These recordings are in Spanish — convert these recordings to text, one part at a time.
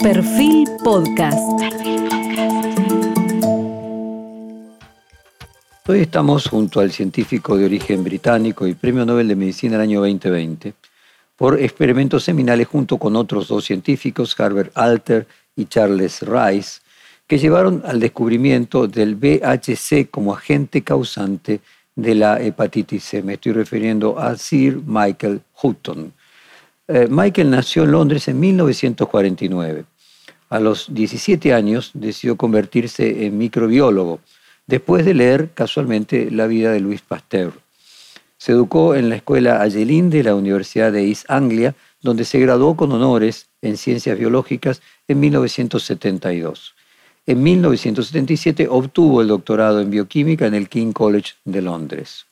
Perfil Podcast. Hoy estamos junto al científico de origen británico y Premio Nobel de Medicina del año 2020 por experimentos seminales junto con otros dos científicos, Herbert Alter y Charles Rice, que llevaron al descubrimiento del VHC como agente causante de la hepatitis C. Me estoy refiriendo a Sir Michael Hutton. Eh, Michael nació en Londres en 1949. A los 17 años decidió convertirse en microbiólogo, después de leer casualmente la vida de Louis Pasteur. Se educó en la escuela Ayelin de la Universidad de East Anglia, donde se graduó con honores en ciencias biológicas en 1972. En 1977 obtuvo el doctorado en bioquímica en el King College de Londres.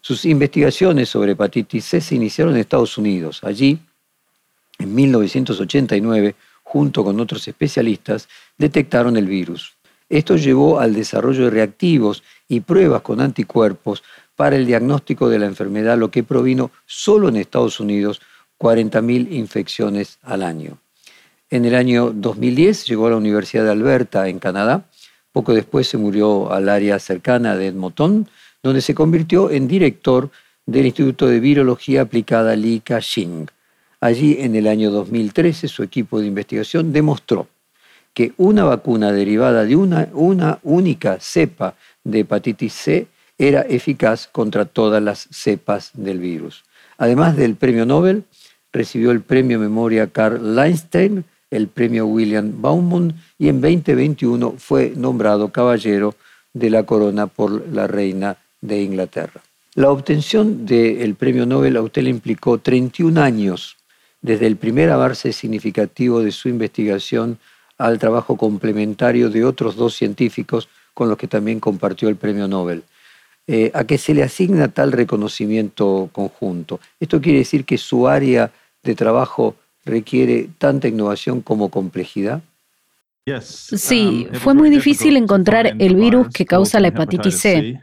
Sus investigaciones sobre hepatitis C se iniciaron en Estados Unidos. Allí, en 1989, junto con otros especialistas, detectaron el virus. Esto llevó al desarrollo de reactivos y pruebas con anticuerpos para el diagnóstico de la enfermedad, lo que provino solo en Estados Unidos 40.000 infecciones al año. En el año 2010 llegó a la Universidad de Alberta, en Canadá. Poco después se murió al área cercana de Edmonton, donde se convirtió en director del Instituto de Virología Aplicada Li Ka-shing. Allí, en el año 2013, su equipo de investigación demostró que una vacuna derivada de una, una única cepa de hepatitis C era eficaz contra todas las cepas del virus. Además del premio Nobel, recibió el premio Memoria Carl Leinstein, el premio William Baumont y en 2021 fue nombrado caballero de la corona por la reina de Inglaterra. La obtención del premio Nobel a usted le implicó 31 años desde el primer avance significativo de su investigación al trabajo complementario de otros dos científicos con los que también compartió el premio Nobel. Eh, a que se le asigna tal reconocimiento conjunto. Esto quiere decir que su área de trabajo requiere tanta innovación como complejidad. Sí, um, fue muy difícil encontrar el virus que causa la hepatitis C.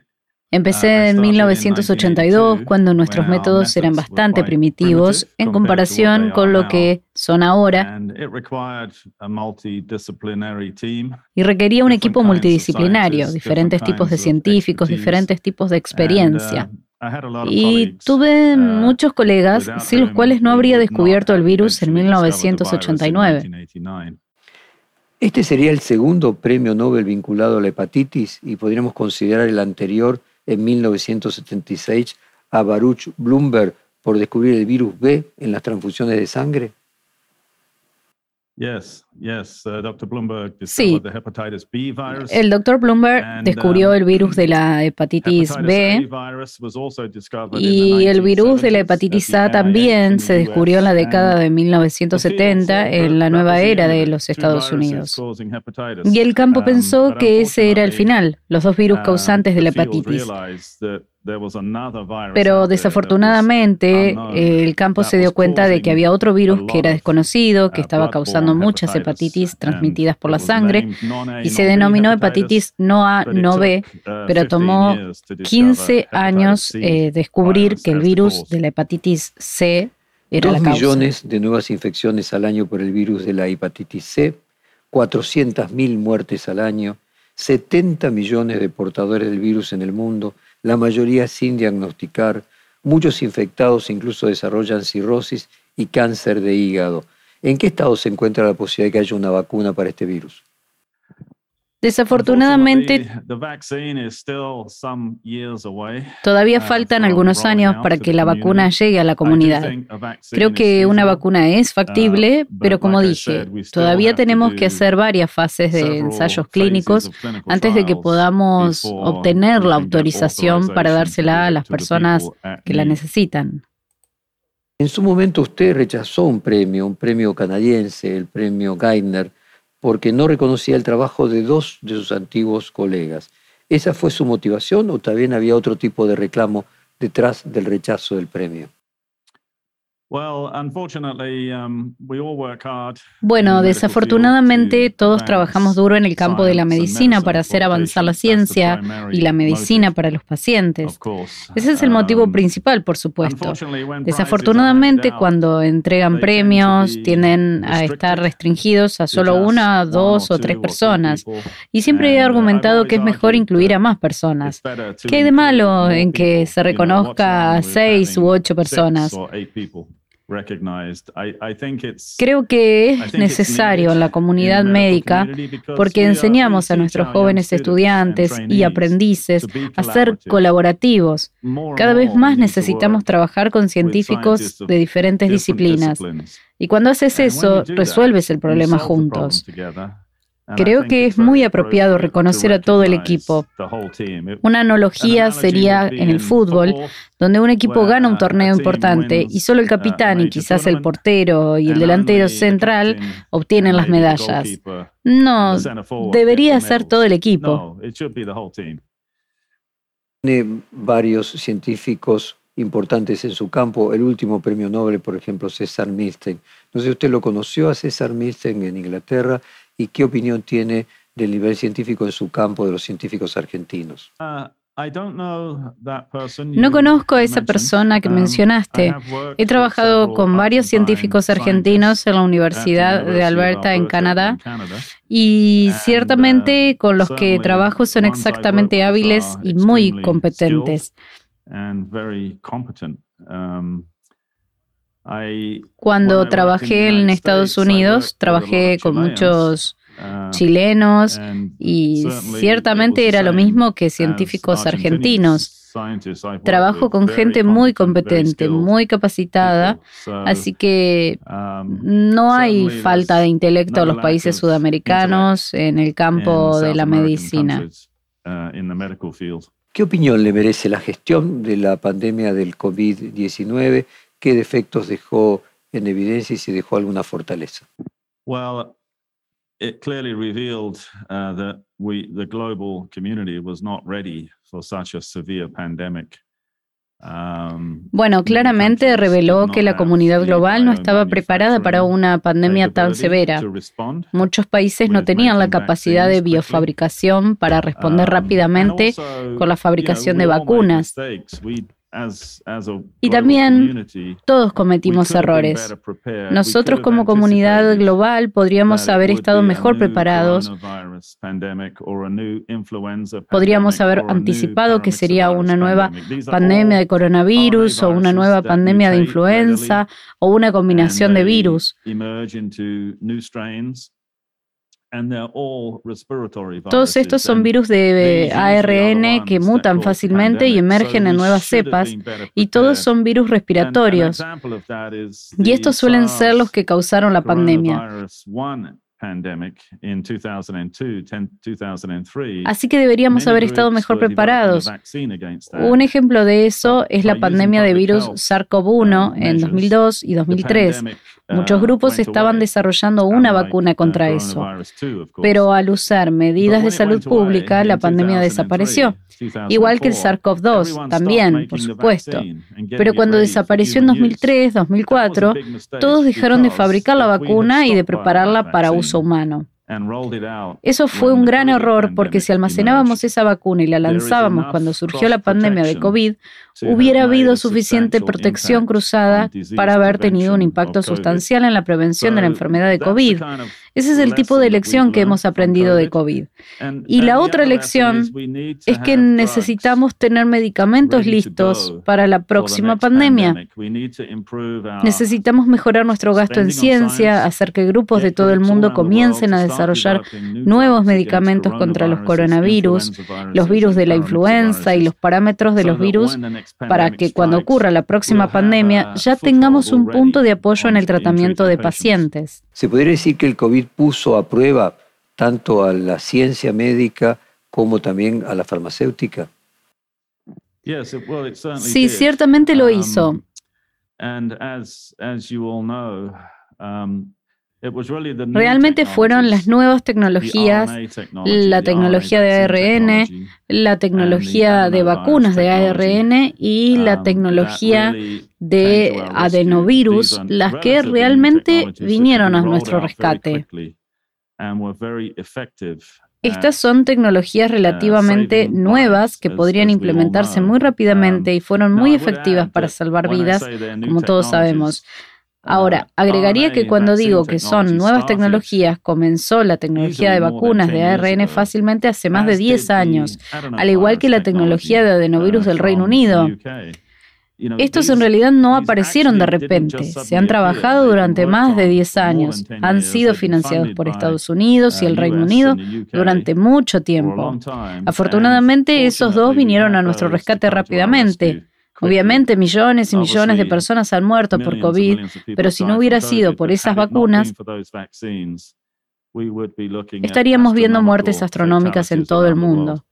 Empecé en 1982 cuando nuestros métodos eran bastante primitivos en comparación con lo que son ahora. Y requería un equipo multidisciplinario, diferentes tipos de científicos, diferentes tipos de experiencia. Y tuve muchos colegas sin los cuales no habría descubierto el virus en 1989. Este sería el segundo premio Nobel vinculado a la hepatitis y podríamos considerar el anterior en 1976 a Baruch Bloomberg por descubrir el virus B en las transfusiones de sangre? Sí, el doctor Bloomberg descubrió el virus de la hepatitis B y el virus de la hepatitis A también se descubrió en la década de 1970 en la nueva era de los Estados Unidos. Y el campo um, pensó que ese era el final, los dos virus um, causantes de la hepatitis. Pero desafortunadamente el campo se dio cuenta de que había otro virus que era desconocido, que uh, estaba causando muchas hepatitis transmitidas por la sangre y se denominó hepatitis no A, no B, uh, pero tomó 15 años eh, descubrir que el virus de la hepatitis C era la causa. millones de nuevas infecciones al año por el virus de la hepatitis C, 400.000 muertes al año, 70 millones de portadores del virus en el mundo, la mayoría sin diagnosticar. Muchos infectados incluso desarrollan cirrosis y cáncer de hígado. ¿En qué estado se encuentra la posibilidad de que haya una vacuna para este virus? Desafortunadamente, todavía uh, faltan algunos años para que la vacuna llegue a la comunidad. Creo que una vacuna es factible, uh, pero como dije, todavía tenemos que hacer varias fases de ensayos clínicos antes de que podamos obtener la autorización para dársela a las personas que la necesitan. En su momento usted rechazó un premio, un premio canadiense, el premio Geithner, porque no reconocía el trabajo de dos de sus antiguos colegas. ¿Esa fue su motivación o también había otro tipo de reclamo detrás del rechazo del premio? Um, bueno, desafortunadamente todos trabajamos duro en el campo de la medicina para hacer avanzar la ciencia y la medicina para los pacientes. Ese es el motivo um, principal, por supuesto. Desafortunadamente, cuando entregan premios, tienen a estar restringidos a solo una, dos o tres personas. Y siempre he argumentado que es mejor incluir a más personas. ¿Qué hay de malo en que se reconozca a seis u ocho personas? Creo que es necesario en la comunidad médica porque enseñamos a nuestros jóvenes estudiantes y aprendices a ser colaborativos. Cada vez más necesitamos trabajar con científicos de diferentes disciplinas. Y cuando haces eso, resuelves el problema juntos. Creo que es muy apropiado reconocer a todo el equipo. Una analogía sería en el fútbol, donde un equipo gana un torneo importante y solo el capitán y quizás el portero y el delantero central obtienen las medallas. No, debería ser todo el equipo. Tiene varios científicos importantes en su campo. El último premio Nobel, por ejemplo, César Milstein. No sé si usted lo conoció a César Milstein en Inglaterra y qué opinión tiene del nivel científico en su campo de los científicos argentinos. Uh, no conozco a esa persona que um, mencionaste. He trabajado con varios científicos argentinos en la Universidad de Alberta en Canadá y uh, ciertamente con los que trabajo son exactamente hábiles y muy competentes. Cuando trabajé en Estados Unidos, trabajé con muchos ah, chilenos y ciertamente era lo mismo que científicos argentinos. Trabajo con gente muy competente, muy capacitada, así que um, no hay falta de intelecto en los países sudamericanos en el campo de la medicina. Uh, ¿Qué opinión le merece la gestión de la pandemia del COVID-19 qué defectos dejó en evidencia y si dejó alguna fortaleza. Well, it clearly revealed uh, that we, the global community, was not ready for such a severe pandemic. Bueno, claramente reveló que la comunidad global no estaba preparada para una pandemia tan severa. Muchos países no tenían la capacidad de biofabricación para responder um, rápidamente con la fabricación de vacunas. Y también todos cometimos errores. Nosotros como comunidad global podríamos haber estado mejor preparados. Podríamos haber anticipado que sería una nueva pandemia de coronavirus o una nueva pandemia de influenza o una combinación de virus. Todos estos son virus de ARN que mutan fácilmente y emergen en nuevas cepas, y todos son virus respiratorios. Y estos suelen ser los que causaron la pandemia. Así que deberíamos haber estado mejor preparados. Un ejemplo de eso es la pandemia de virus SARS-CoV-1 en 2002 y 2003. Muchos grupos estaban desarrollando una vacuna contra eso, pero al usar medidas de salud pública, la pandemia desapareció. Igual que el SARS-CoV-2, también, por supuesto. Pero cuando desapareció en 2003, 2004, todos dejaron de fabricar la vacuna y de prepararla para uso humano. Eso fue un gran error porque si almacenábamos esa vacuna y la lanzábamos cuando surgió la pandemia de COVID, hubiera habido suficiente protección cruzada para haber tenido un impacto sustancial en la prevención de la enfermedad de COVID. Ese es el tipo de lección que hemos aprendido de COVID. Y la otra lección es que necesitamos tener medicamentos listos para la próxima pandemia. Necesitamos mejorar nuestro gasto en ciencia, hacer que grupos de todo el mundo comiencen a desarrollar nuevos medicamentos contra los coronavirus, los virus de la influenza y los parámetros de los virus para que cuando ocurra la próxima pandemia ya tengamos un punto de apoyo en el tratamiento de pacientes. ¿Se podría decir que el COVID puso a prueba tanto a la ciencia médica como también a la farmacéutica? Sí, ciertamente lo um, hizo. Realmente fueron las nuevas tecnologías, la tecnología de ARN, la tecnología de vacunas de ARN y la um, tecnología de adenovirus las que realmente vinieron a nuestro rescate. Estas son tecnologías relativamente nuevas que podrían implementarse muy rápidamente y fueron muy efectivas para salvar vidas, como todos sabemos. Ahora, agregaría que cuando digo que son nuevas tecnologías, comenzó la tecnología de vacunas de ARN fácilmente hace más de 10 años, al igual que la tecnología de adenovirus del Reino Unido. Estos en realidad no aparecieron de repente, se han trabajado durante más de 10 años, han sido financiados por Estados Unidos y el Reino Unido durante mucho tiempo. Afortunadamente, esos dos vinieron a nuestro rescate rápidamente. Obviamente millones y millones de personas han muerto por COVID, pero si no hubiera sido por esas vacunas, estaríamos viendo muertes astronómicas en todo el mundo.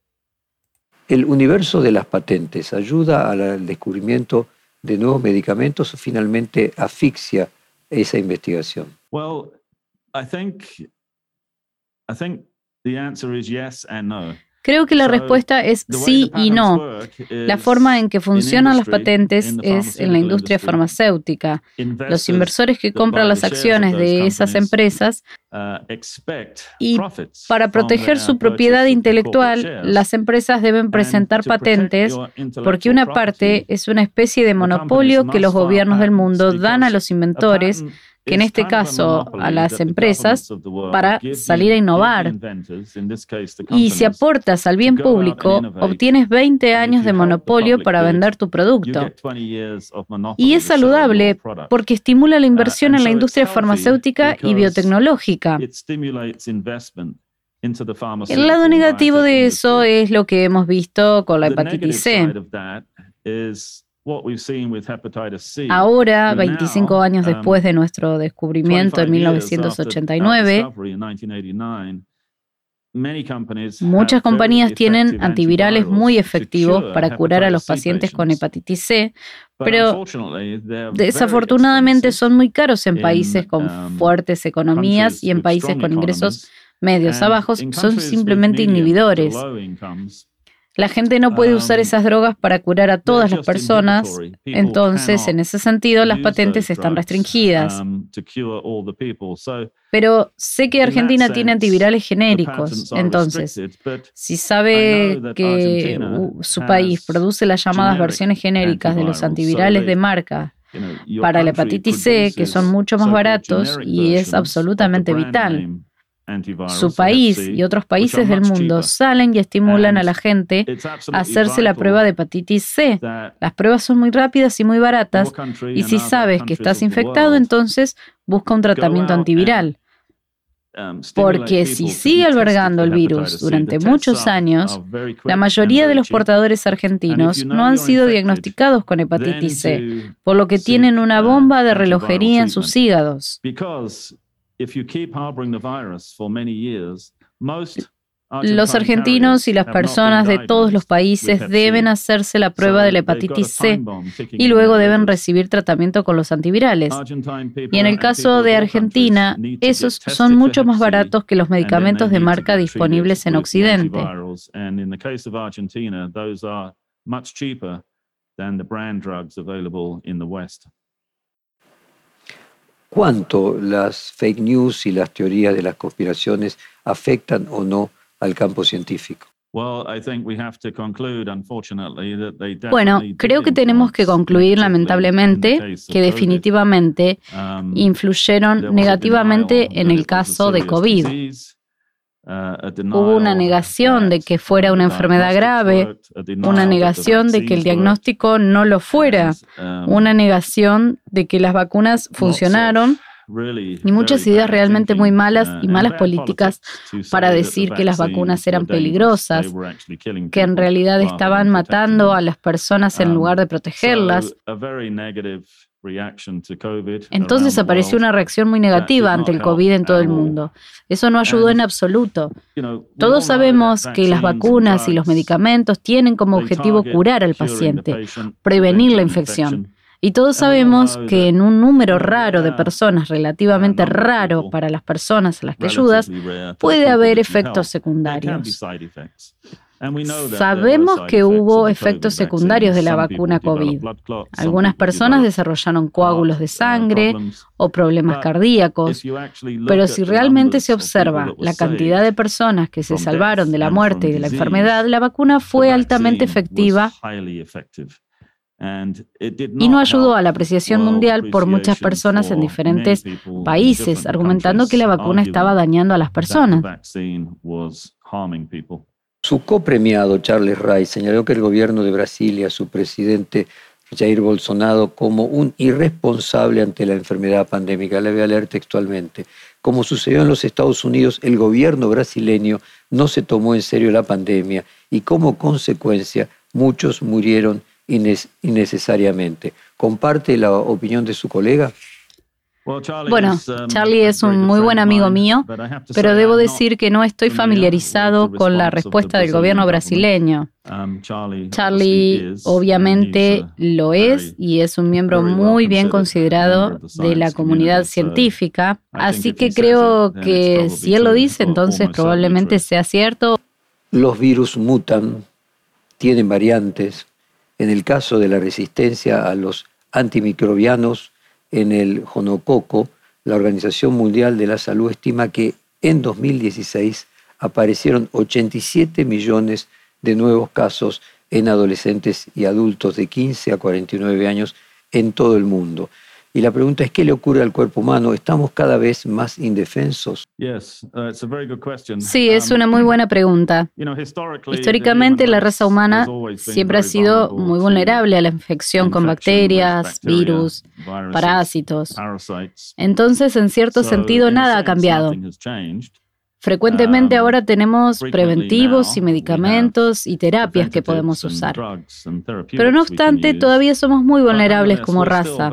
¿El universo de las patentes ayuda al descubrimiento de nuevos medicamentos o finalmente asfixia esa investigación? Well, I think I think the answer is yes and no. Creo que la respuesta es sí y no. La forma en que funcionan las patentes es en la industria farmacéutica. Los inversores que compran las acciones de esas empresas uh, y para proteger su propiedad intelectual, las empresas deben presentar patentes porque una parte es una especie de monopolio que los gobiernos del mundo dan a los inventores que en este caso a las empresas, para salir a innovar. Y si aportas al bien público, obtienes 20 años de monopolio para vender tu producto. Y es saludable porque estimula la inversión en la industria farmacéutica y biotecnológica. El lado negativo de eso es lo que hemos visto con la hepatitis C. Ahora, 25 años um, después de nuestro descubrimiento en 1989, muchas compañías tienen antivirales muy efectivos para curar a los pacientes con hepatitis C, pero desafortunadamente son muy caros en países con um, fuertes economías y en países con ingresos medios a bajos son simplemente inhibidores. La gente no puede usar um, esas drogas para curar a todas las personas, entonces en ese sentido las patentes están restringidas. Um, Pero sé que Argentina tiene antivirales genéricos, entonces si sabe que su país produce las llamadas versiones genéricas de los antivirales de marca para la hepatitis C, que son mucho más baratos y es absolutamente vital. Su país y otros países del mundo salen y estimulan a la gente a hacerse la prueba de hepatitis C. Las pruebas son muy rápidas y muy baratas y si sabes que estás infectado, entonces busca un tratamiento antiviral. Um, Porque si sigue albergando el virus durante muchos años, la mayoría de los portadores argentinos no han sido diagnosticados con hepatitis C, por lo que tienen una uh, bomba de relojería en sus hígados. Los argentinos y las personas de todos los países deben hacerse la prueba de la hepatitis C y luego deben recibir tratamiento con los antivirales. Y en el caso de Argentina, esos son mucho más baratos que los medicamentos de marca disponibles en Occidente. Cuánto las fake news y las teorías de las conspiraciones afectan o no al campo científico. Bueno, creo que tenemos que concluir lamentablemente que definitivamente um, influyeron negativamente en el caso de COVID. Hubo una negación de que fuera una enfermedad grave, una negación de que el diagnóstico no lo fuera, um, una negación de que las vacunas funcionaron y muchas ideas realmente muy malas y uh, malas políticas para decir que las vacunas eran peligrosas, que en realidad estaban matando a las personas en um, lugar de protegerlas. Entonces apareció una reacción muy negativa ante el COVID en todo el mundo. Eso no ayudó en absoluto. Todos sabemos que las vacunas y los medicamentos tienen como objetivo curar al paciente, prevenir la infección. Y todos sabemos que en un número raro de personas, relativamente raro para las personas a las que ayudas, puede haber efectos secundarios. Sabemos que hubo efectos secundarios de la vacuna COVID. Algunas personas desarrollaron coágulos de sangre o problemas cardíacos, pero si realmente se observa la cantidad de personas que se salvaron de la muerte y de la enfermedad, la vacuna fue altamente efectiva y no ayudó a la apreciación mundial por muchas personas en diferentes países, argumentando que la vacuna estaba dañando a las personas. Su copremiado Charles Ray señaló que el gobierno de Brasil y a su presidente Jair Bolsonaro como un irresponsable ante la enfermedad pandémica. Le voy a leer textualmente. Como sucedió en los Estados Unidos, el gobierno brasileño no se tomó en serio la pandemia y como consecuencia muchos murieron innecesariamente. ¿Comparte la opinión de su colega? Bueno, um, Charlie es un muy buen amigo mío, pero debo decir que no estoy familiarizado con la respuesta del gobierno brasileño. Um, Charlie obviamente lo es y es un miembro muy bien considerado de la comunidad científica, así que creo que si él lo dice, entonces probablemente sea cierto. Los virus mutan, tienen variantes, en el caso de la resistencia a los antimicrobianos en el jonococo, la Organización Mundial de la Salud estima que en 2016 aparecieron 87 millones de nuevos casos en adolescentes y adultos de 15 a 49 años en todo el mundo. Y la pregunta es, ¿qué le ocurre al cuerpo humano? ¿Estamos cada vez más indefensos? Uh, sí, es una muy buena pregunta. Históricamente, la raza humana siempre ha sido muy vulnerable a la infección con bacterias, virus, parásitos. Entonces, en cierto sentido, nada ha cambiado. Frecuentemente ahora tenemos preventivos y medicamentos y terapias que podemos usar. Pero no obstante, todavía somos muy vulnerables como raza.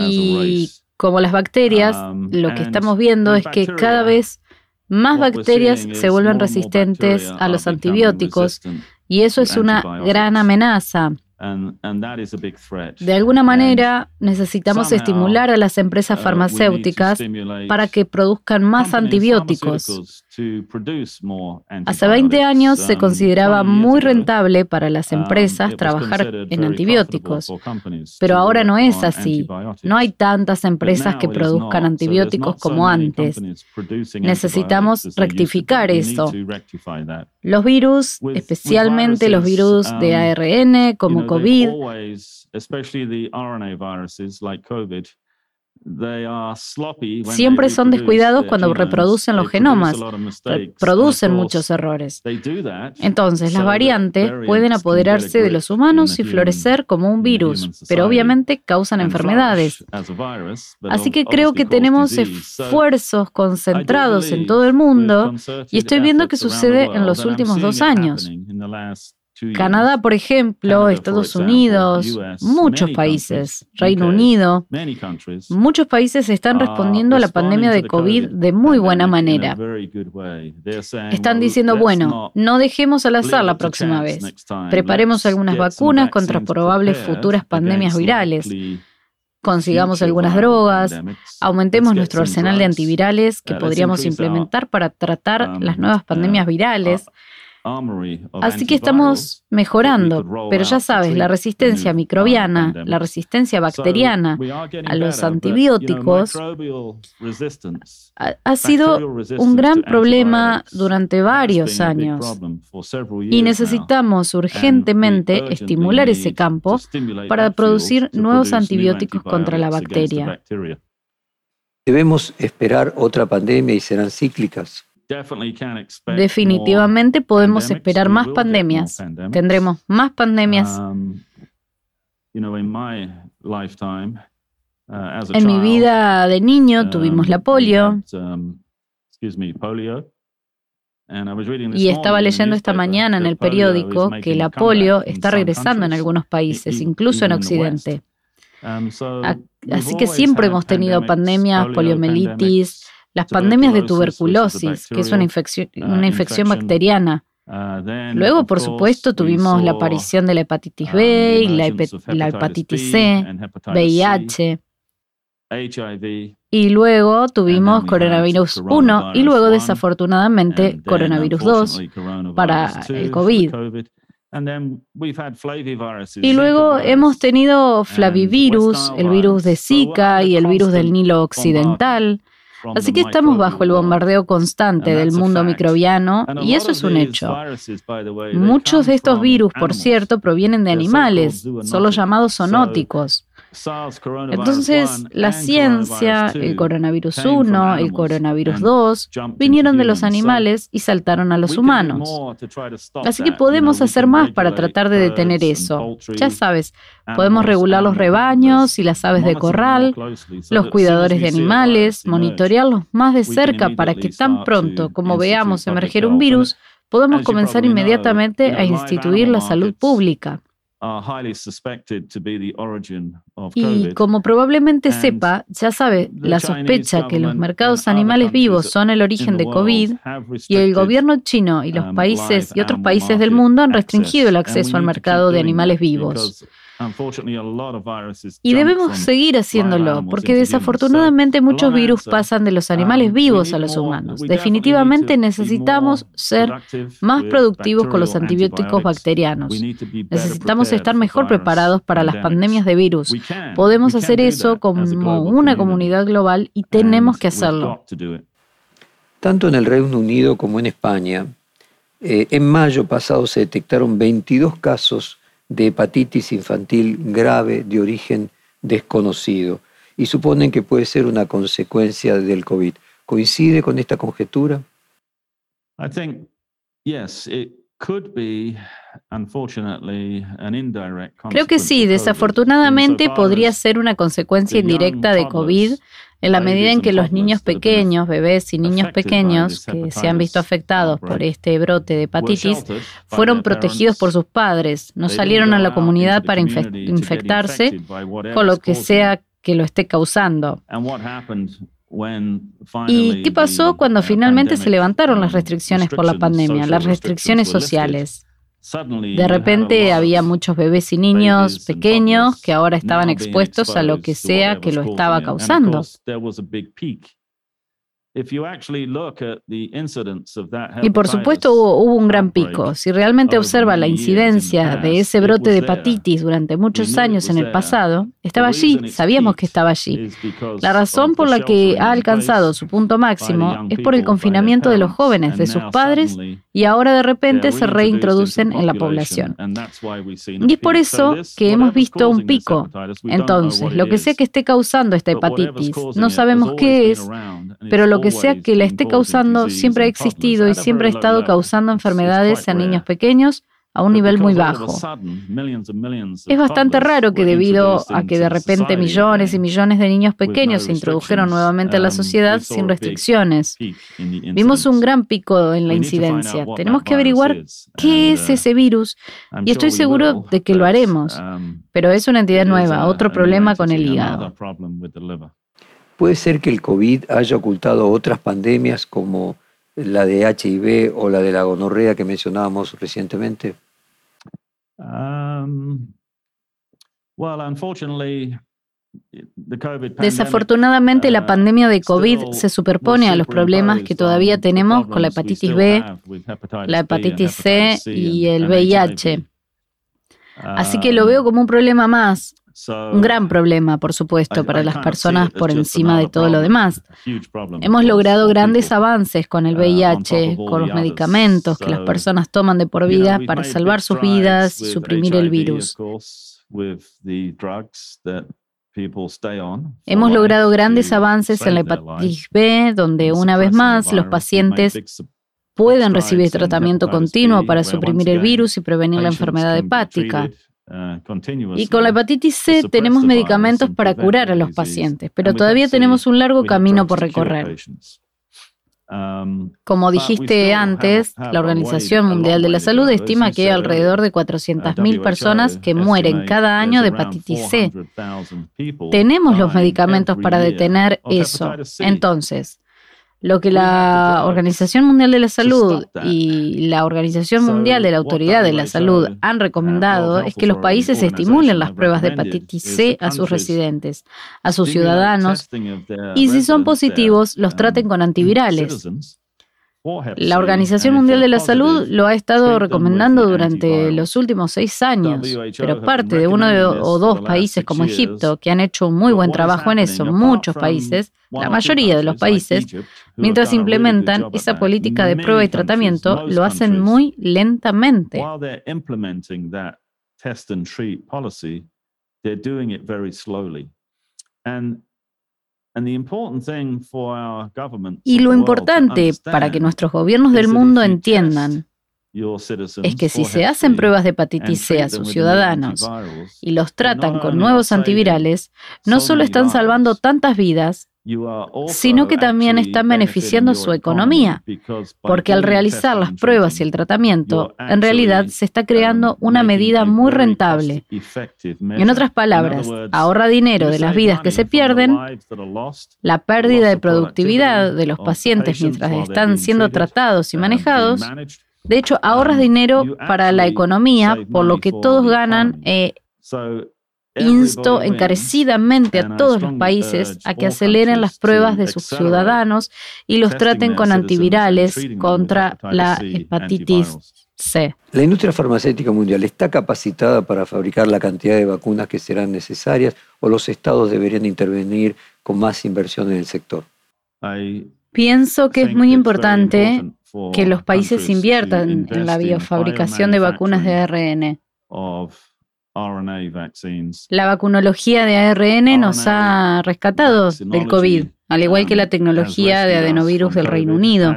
Y como las bacterias, lo que estamos viendo es que cada vez más bacterias se vuelven resistentes a los antibióticos y eso es una gran amenaza. De alguna manera, necesitamos estimular a las empresas uh, farmacéuticas para que produzcan más antibióticos. Hace 20 años se um, consideraba muy rentable para las um, empresas trabajar en antibióticos, pero ahora no es así. No hay tantas empresas que produzcan antibióticos como antes. Necesitamos rectificar eso. Los virus, especialmente los virus de um, ARN como COVID, siempre son descuidados cuando reproducen los genomas, producen muchos errores. Entonces, las variantes pueden apoderarse de los humanos y florecer como un virus, pero obviamente causan enfermedades. Así que creo que tenemos esfuerzos concentrados en todo el mundo y estoy viendo que sucede en los últimos dos años. Canadá, por ejemplo, Estados Unidos, muchos países, Reino Unido, muchos países están respondiendo a la pandemia de COVID de muy buena manera. Están diciendo, bueno, no dejemos al azar la próxima vez. Preparemos algunas vacunas contra probables futuras pandemias virales. consigamos algunas drogas, aumentemos nuestro arsenal de antivirales que podríamos implementar para tratar las nuevas pandemias virales Así que estamos mejorando, pero ya sabes, la resistencia microbiana, la resistencia bacteriana a los antibióticos ha, sido un gran problema durante varios años y necesitamos urgentemente estimular ese campo para producir nuevos antibióticos contra la bacteria. Debemos esperar otra pandemia y serán cíclicas. Definitivamente podemos esperar más pandemias. Tendremos más pandemias. Um, uh, en mi vida de niño um, tuvimos la polio. Um, y estaba leyendo esta mañana en el periódico que la polio está regresando en algunos países, incluso en Occidente. Así que siempre hemos tenido pandemias, poliomielitis, las pandemias de tuberculosis, que es una infección, uh, una infección bacteriana, Luego, por supuesto, tuvimos la aparición de la hepatitis B y la, hepatitis C, VIH. Y luego tuvimos coronavirus 1 y luego desafortunadamente coronavirus 2 para el COVID. Y luego hemos tenido flavivirus, el virus de Zika y el virus del Nilo Occidental. Así que estamos bajo el bombardeo constante del mundo microbiano y eso es un hecho. Muchos de estos virus, por cierto, provienen de animales, son los llamados zoonóticos. Entonces, la ciencia, el coronavirus 1, el coronavirus 2, vinieron de los animales y saltaron a los humanos. Así que podemos hacer más para tratar de detener eso. Ya sabes, podemos regular los rebaños y las aves de corral, los cuidadores de animales, monitorearlos más de cerca para que tan pronto como veamos emerger un virus, podamos comenzar inmediatamente a instituir la salud pública. Y como probablemente sepa, ya sabe, la sospecha que los mercados animales vivos son el origen de COVID y el gobierno chino y los um, países y otros países del mundo han restringido el acceso al mercado de animales vivos. Y debemos seguir haciéndolo, porque desafortunadamente muchos virus pasan de los animales um, vivos a los humanos. Definitivamente necesitamos ser más productivos con los antibióticos bacterianos. Necesitamos estar mejor preparados para las pandemias de virus. Podemos hacer eso como una comunidad global y tenemos que hacerlo. Tanto en el Reino Unido como en España, eh, en mayo pasado se detectaron 22 casos de hepatitis infantil grave de origen desconocido y suponen que puede ser una consecuencia del COVID. ¿Coincide con esta conjetura? Creo que sí, desafortunadamente podría ser una consecuencia indirecta de COVID en la medida en que los niños pequeños, bebés y niños pequeños que se han visto afectados por este brote de hepatitis, fueron protegidos por sus padres, no salieron a la comunidad para infectarse con lo que sea que lo esté causando. ¿Y qué pasó cuando finalmente se levantaron las restricciones por la pandemia, las restricciones sociales? De repente había muchos bebés y niños pequeños que ahora estaban expuestos a lo que sea que lo estaba causando. Y por supuesto hubo, un gran pico. Si realmente observa la incidencia de ese brote de hepatitis durante muchos años en el pasado, estaba allí, sabíamos que estaba allí. La razón por la que ha alcanzado su punto máximo es por el confinamiento de los jóvenes, de sus padres, y ahora de repente se reintroducen en la población. Y es por eso que hemos visto un pico. Entonces, lo que sea que esté causando esta hepatitis, no sabemos qué es, pero lo que sea que la esté causando siempre ha existido y siempre ha estado causando enfermedades en niños pequeños a un nivel muy bajo. Es bastante raro que debido a que de repente millones y millones de niños pequeños se introdujeron nuevamente a la um, sociedad sin restricciones. Vimos un gran pico en la incidencia. Tenemos que averiguar qué es uh, ese virus y estoy seguro de que lo haremos. Um, Pero es una entidad nueva, otro problema con el hígado. ¿Puede ser que el COVID haya ocultado otras pandemias como la de HIV o la de la gonorrea que mencionábamos recientemente? Um, Desafortunadamente, la uh, pandemia de COVID se superpone a los problemas que todavía tenemos con la hepatitis B, la hepatitis C y el VIH. Así que lo um, veo como un problema más, un gran problema, por supuesto, para las personas por encima de todo lo demás. Hemos logrado grandes avances con el VIH, uh, con los medicamentos que las personas toman de por vida para salvar sus vidas y suprimir el virus. Hemos logrado grandes avances en la hepatitis B, donde una vez más los pacientes pueden recibir tratamiento continuo para suprimir el virus y prevenir la enfermedad hepática. Uh, y con la hepatitis C tenemos medicamentos para curar a los pacientes, pero todavía tenemos un largo camino por recorrer. Um, Como dijiste antes, la Organización Mundial de la Salud estima que hay alrededor de 400.000 uh, personas que mueren cada año de hepatitis C. Tenemos los medicamentos para detener eso. Entonces, Lo que la Organización Mundial de la Salud y la Organización Mundial de la Autoridad de la Salud han recomendado es que los países estimulen las pruebas de hepatitis C a sus residentes, a sus ciudadanos, y si son positivos, los traten con antivirales. La Organización Mundial de la Salud lo ha estado recomendando durante los últimos seis años, pero parte de uno o dos países como Egipto, que han hecho un muy buen trabajo en eso, muchos países, la mayoría de los países, mientras implementan esa política de prueba y tratamiento, lo hacen muy lentamente. Y lo importante para que nuestros gobiernos del mundo entiendan es que si se hacen pruebas de hepatitis C a sus ciudadanos y los tratan con nuevos antivirales, no solo están salvando tantas vidas, sino que también están beneficiando su economía, porque al realizar las pruebas y el tratamiento, en realidad se está creando una medida muy rentable. En otras palabras, ahorra dinero de las vidas que se pierden, la pérdida de productividad de los pacientes mientras están siendo tratados y manejados, de hecho, ahorras dinero para la economía, por lo que todos ganan. Eh, Insto encarecidamente a todos los países a que aceleren las pruebas de sus ciudadanos y los traten con antivirales contra la hepatitis C. La industria farmacéutica mundial está capacitada para fabricar la cantidad de vacunas que serán necesarias o los estados deberían intervenir con más inversión en el sector. Pienso que es muy importante que los países inviertan en la biofabricación de vacunas de ARN. La vacunología de ARN nos ha rescatado del COVID, al igual que la tecnología de adenovirus del Reino Unido.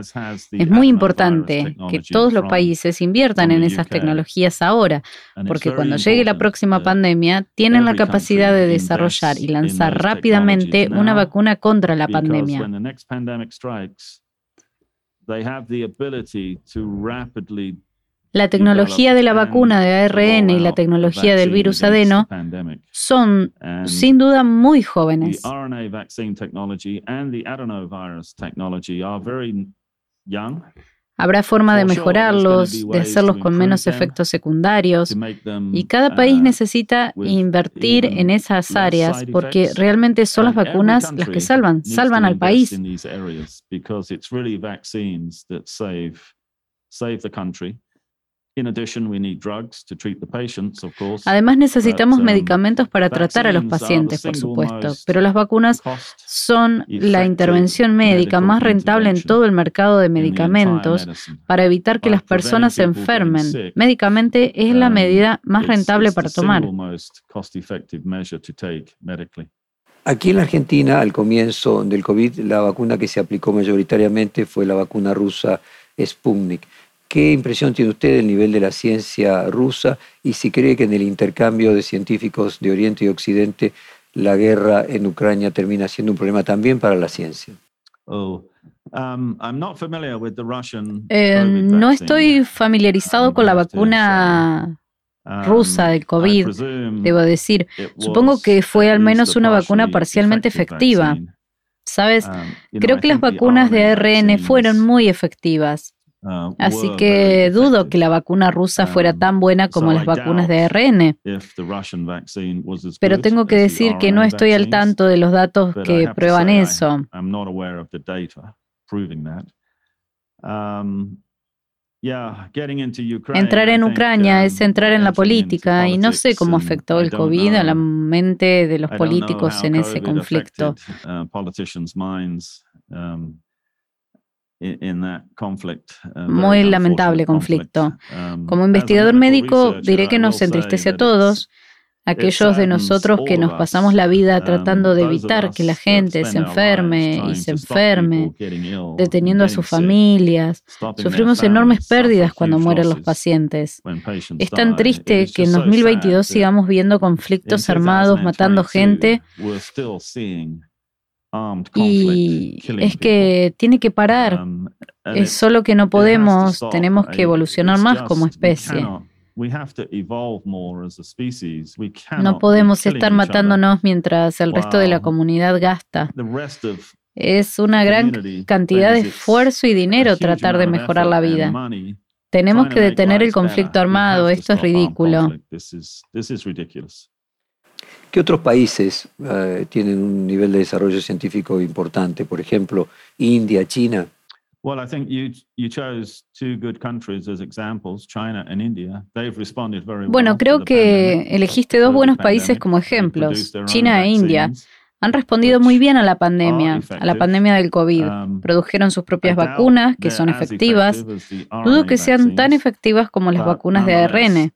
Es muy importante que todos los países inviertan en esas tecnologías ahora, porque cuando llegue la próxima pandemia, tienen la capacidad de desarrollar y lanzar rápidamente una vacuna contra la pandemia. La tecnología de la vacuna de ARN y la tecnología del virus adeno son sin duda muy jóvenes. Habrá forma de mejorarlos, de hacerlos con menos efectos secundarios y cada país uh, necesita invertir en esas áreas porque realmente son las vacunas las que salvan, salvan al país. Además necesitamos medicamentos para tratar a los pacientes, por supuesto, pero las vacunas son la intervención médica más rentable en todo el mercado de medicamentos para evitar que las personas se enfermen. Médicamente es la um, medida más rentable para tomar. Aquí en la Argentina, al comienzo del COVID, la vacuna que se aplicó mayoritariamente fue la vacuna rusa Sputnik. ¿Qué impresión tiene usted del nivel de la ciencia rusa y si cree que en el intercambio de científicos de Oriente y Occidente la guerra en Ucrania termina siendo un problema también para la ciencia? Oh, um, eh, no estoy familiarizado con la vacuna um, rusa del COVID, debo decir. Supongo que fue al menos una vacuna parcialmente efectiva. Sabes, um, creo que las vacunas de ARN fueron muy efectivas. Ah, Así que dudo que la vacuna rusa fuera um, tan buena como las vacunas de ARN. Pero tengo que decir que no estoy al tanto de los datos que prueban eso. Entrar en Ucrania es um, entrar en la política y no sé cómo afectó el COVID a la mente de los políticos en ese conflicto. Uh, Muy lamentable conflicto. Um, Como investigador médico, diré que nos entristece a todos, aquellos de nosotros que nos pasamos la vida um, tratando de evitar que la gente se enferme y se enferme, deteniendo a sus familias. Sufrimos enormes pérdidas cuando mueren los pacientes. Es tan triste que en 2022 sigamos viendo conflictos armados matando gente y es que tiene que parar. Um, es solo que no podemos, tenemos que evolucionar más como especie. No podemos estar matándonos mientras el resto de la comunidad gasta. Es una gran cantidad de esfuerzo y dinero tratar de mejorar la vida. Tenemos que detener el conflicto armado. Esto es ridículo. ¿Qué otros países eh, tienen un nivel de desarrollo científico importante? Por ejemplo, India, China. Bueno, creo que elegiste dos buenos países como ejemplos, China e India. Han respondido muy bien a la pandemia, a la pandemia del COVID. Um, Produjeron sus propias vacunas, que son efectivas. Dudo que sean tan efectivas como las vacunas de ARN.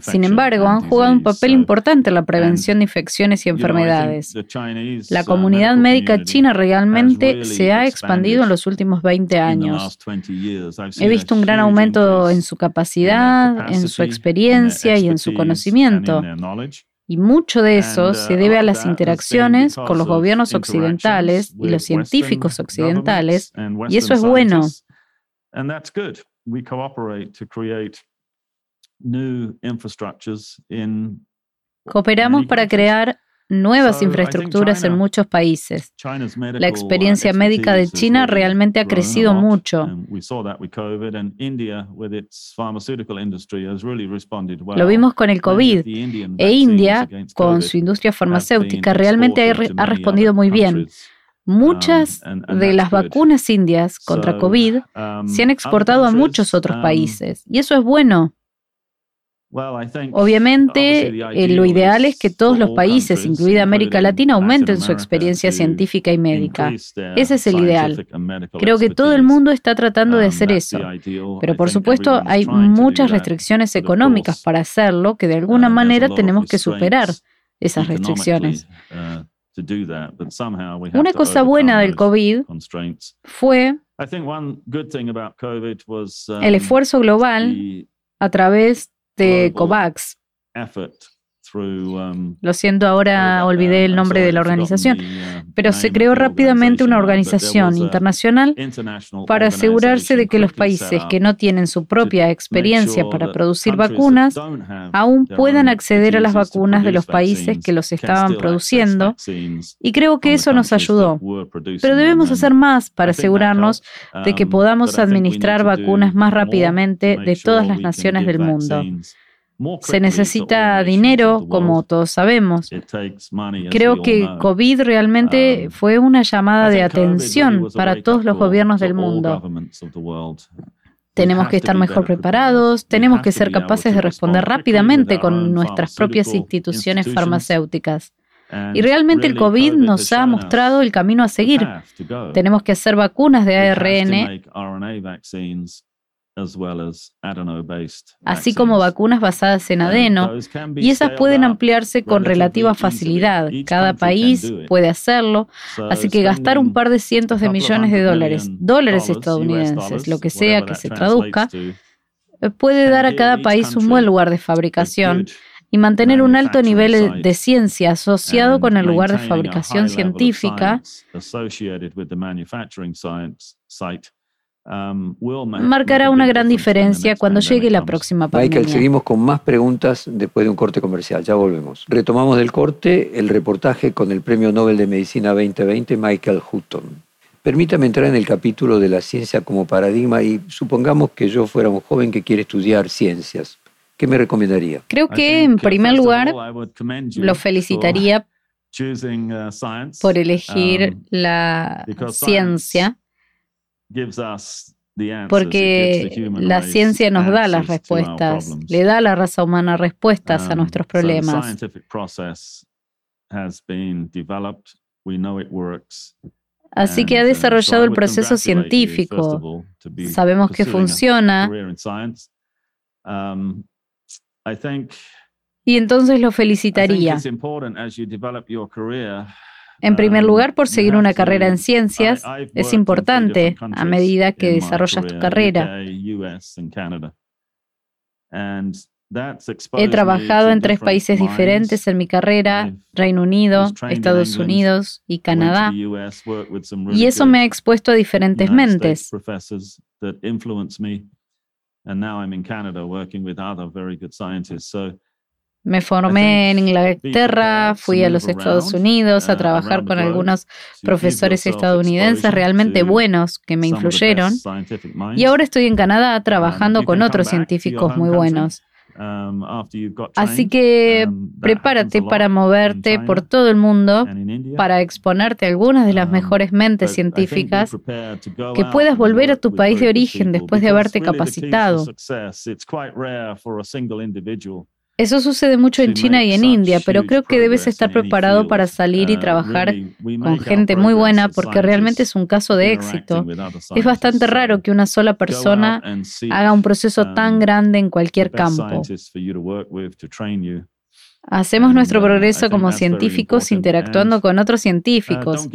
Sin embargo, han jugado un papel importante en la prevención de infecciones y enfermedades. La uh, comunidad médica china realmente se ha expandido en los últimos 20 años. He visto un gran aumento en su capacidad, en su experiencia y en su conocimiento. Y mucho de eso se uh, debe a las interacciones con los gobiernos occidentales y los científicos occidentales, y eso es bueno. Cooperamos para crear nuevas infraestructuras en muchos países. La experiencia médica de China realmente ha crecido mucho. Lo vimos con el COVID e India, con su industria farmacéutica, realmente ha respondido muy bien. Muchas um, de las vacunas indias contra COVID um, se han exportado a muchos otros um, países y eso es bueno. Obviamente, eh, lo ideal es que todos los países, incluida América Latina, aumenten su experiencia científica y médica. Ese es el ideal. Creo que todo el mundo está tratando de um, hacer eso. Pero por supuesto, hay muchas restricciones económicas para hacerlo que de alguna uh, manera tenemos que superar esas restricciones. Uh, Una cosa buena del COVID fue el esfuerzo global a través de COVAX. Um, Lo siento, ahora olvidé el nombre de la organización, uh, pero se creó rápidamente una organización internacional para asegurarse de que los países que no tienen su propia experiencia para producir vacunas aún puedan acceder a las vacunas de los países que los estaban produciendo y creo que eso nos ayudó. Pero debemos hacer más para asegurarnos de que um, podamos administrar vacunas más rápidamente de todas las naciones del mundo. Se necesita dinero, como todos sabemos. Creo que COVID realmente um, fue una llamada de atención para todos los gobiernos del mundo. Tenemos que estar mejor preparados, tenemos que ser capaces de responder rápidamente con nuestras propias instituciones farmacéuticas. Y realmente el COVID nos ha mostrado el camino a seguir. Tenemos que hacer vacunas de ARN así como vacunas basadas en adeno, y esas pueden ampliarse con relativa facilidad. Cada país puede hacerlo, así que gastar un par de cientos de millones de dólares, dólares estadounidenses, lo que sea que se traduzca, eh, puede dar a cada país un buen lugar de fabricación y mantener un alto nivel de ciencia asociado con el lugar de fabricación científica marcará una gran diferencia cuando llegue la próxima pandemia. Michael, seguimos con más preguntas después de un corte comercial. Ya volvemos. Retomamos del corte el reportaje con el Premio Nobel de Medicina 2020, Michael Hutton. Permítame entrar en el capítulo de la ciencia como paradigma y supongamos que yo fuera un joven que quiere estudiar ciencias. ¿Qué me recomendaría? Creo que en primer lugar lo felicitaría uh, por elegir um, la ciencia porque la ciencia nos da las respuestas, le da a la raza humana respuestas a um, nuestros problemas. Así que ha um, desarrollado el proceso científico. Sabemos que funciona. Um, y entonces lo felicitaría. En primer um, lugar, por seguir una carrera en ciencias es importante a medida que desarrollas tu carrera. He trabajado en tres países diferentes en mi carrera, Reino Unido, Estados Unidos y Canadá, y eso me ha expuesto a diferentes mentes. Me formé en Inglaterra, fui a los Estados Unidos a uh, trabajar con algunos profesores estadounidenses realmente buenos que me influyeron. Y ahora estoy en Canadá um, trabajando con otros científicos muy buenos. Um, Así que um, prepárate para moverte por todo el mundo, para exponerte a algunas de las mejores mentes científicas, que puedas volver a tu país de origen después de haberte capacitado. Eso sucede mucho en China y en India, pero creo que debes estar preparado para salir y uh, trabajar con gente muy buena porque realmente es un caso de éxito. Es bastante raro que una sola persona haga un proceso tan um, grande en cualquier campo. Hacemos nuestro uh, progreso como científicos interactuando con otros uh, científicos.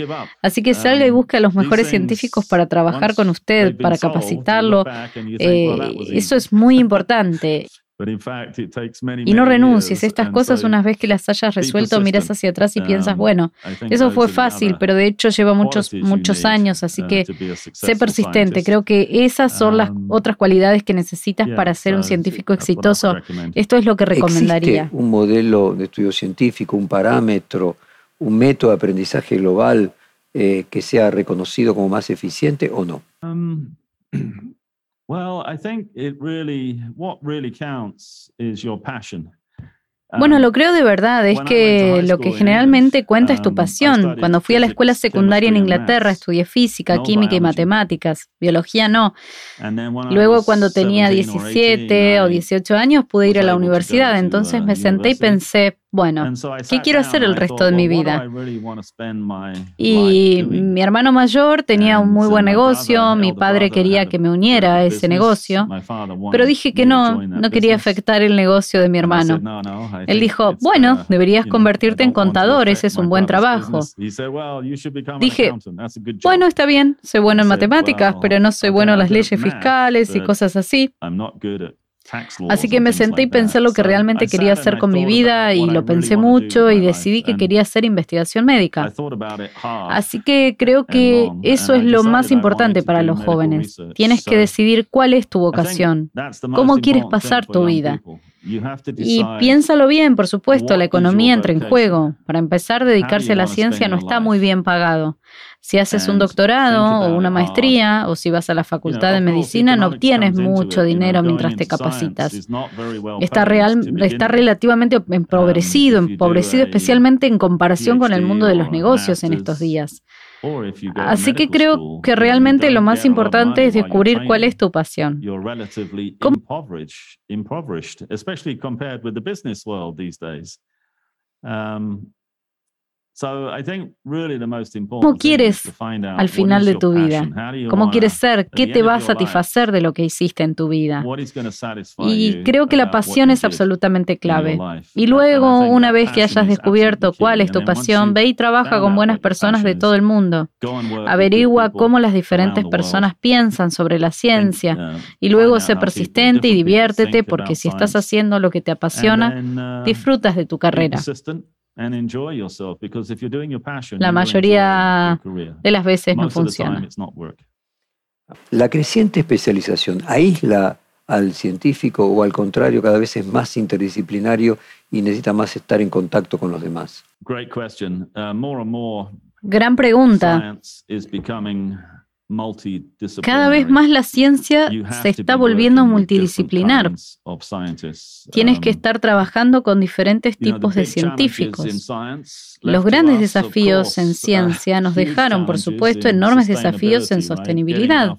Así que salga y um, busque a los mejores científicos para trabajar con usted, para capacitarlo. Eh, eso es muy importante. Y no renuncies. Estas cosas, una vez que las hayas resuelto, miras hacia atrás y piensas, um, bueno, eso fue fácil, pero de hecho lleva muchos, muchos años, así uh, que sé persistente. Creo que esas son las um, otras cualidades que necesitas para ser un científico exitoso. Esto es lo que recomendaría. ¿Existe un modelo de estudio científico, un parámetro, un método de aprendizaje global eh, que sea reconocido como más eficiente o no? Um, Well, I think it really, what really counts is your passion. Bueno, lo creo de verdad, es que lo que generalmente cuenta es tu um, pasión. Cuando fui a la escuela secundaria en Inglaterra estudié física, química y matemáticas, biología no. Luego cuando tenía 17 o 18 años pude ir a la universidad, entonces me senté y pensé, bueno, ¿qué quiero hacer el resto de mi vida? Y mi hermano mayor tenía un muy buen negocio, mi padre quería que me uniera a ese negocio, pero dije que no, no quería afectar el negocio de mi hermano. Él dijo, bueno, uh, deberías convertirte en contador, ese es un buen trabajo. Dije, bueno, está bien, soy bueno en matemáticas, pero no soy bueno en las leyes fiscales y cosas así. Así que me senté y pensé lo que realmente quería hacer con mi vida y lo pensé mucho y decidí que quería hacer investigación médica. Así que creo que eso es lo más importante para los jóvenes. Tienes que decidir cuál es tu vocación, cómo quieres pasar tu vida. Y piénsalo bien, por supuesto, la economía entra en juego. Para empezar, dedicarse a la ciencia no está muy bien pagado. Si haces un doctorado o una maestría o si vas a la facultad de medicina, no obtienes mucho dinero mientras te capacitas. Está, real, está relativamente empobrecido, empobrecido especialmente en comparación con el mundo de los negocios en estos días. Así que creo que realmente lo más importante es descubrir cuál es tu pasión. ¿Cómo quieres al final de tu vida? ¿Cómo quieres ser? ¿Qué te va a satisfacer de lo que hiciste en tu vida? Y creo que la pasión es absolutamente clave. Y luego, una vez que hayas descubierto cuál es tu pasión, ve y trabaja con buenas personas de todo el mundo. Averigua cómo las diferentes personas piensan sobre la ciencia uh, y luego sé persistente y diviértete porque si estás haciendo lo que te apasiona, uh, disfrutas de tu carrera. La mayoría de las veces no funciona. La creciente especialización aísla al científico o al contrario cada vez es más interdisciplinario y necesita más estar en contacto con los demás. Uh, Gran pregunta. Cada vez más la ciencia se está volviendo multidisciplinar. Tienes que um, estar trabajando con diferentes tipos de científicos. Los grandes desafíos en ciencia nos dejaron, por supuesto, enormes desafíos en sostenibilidad.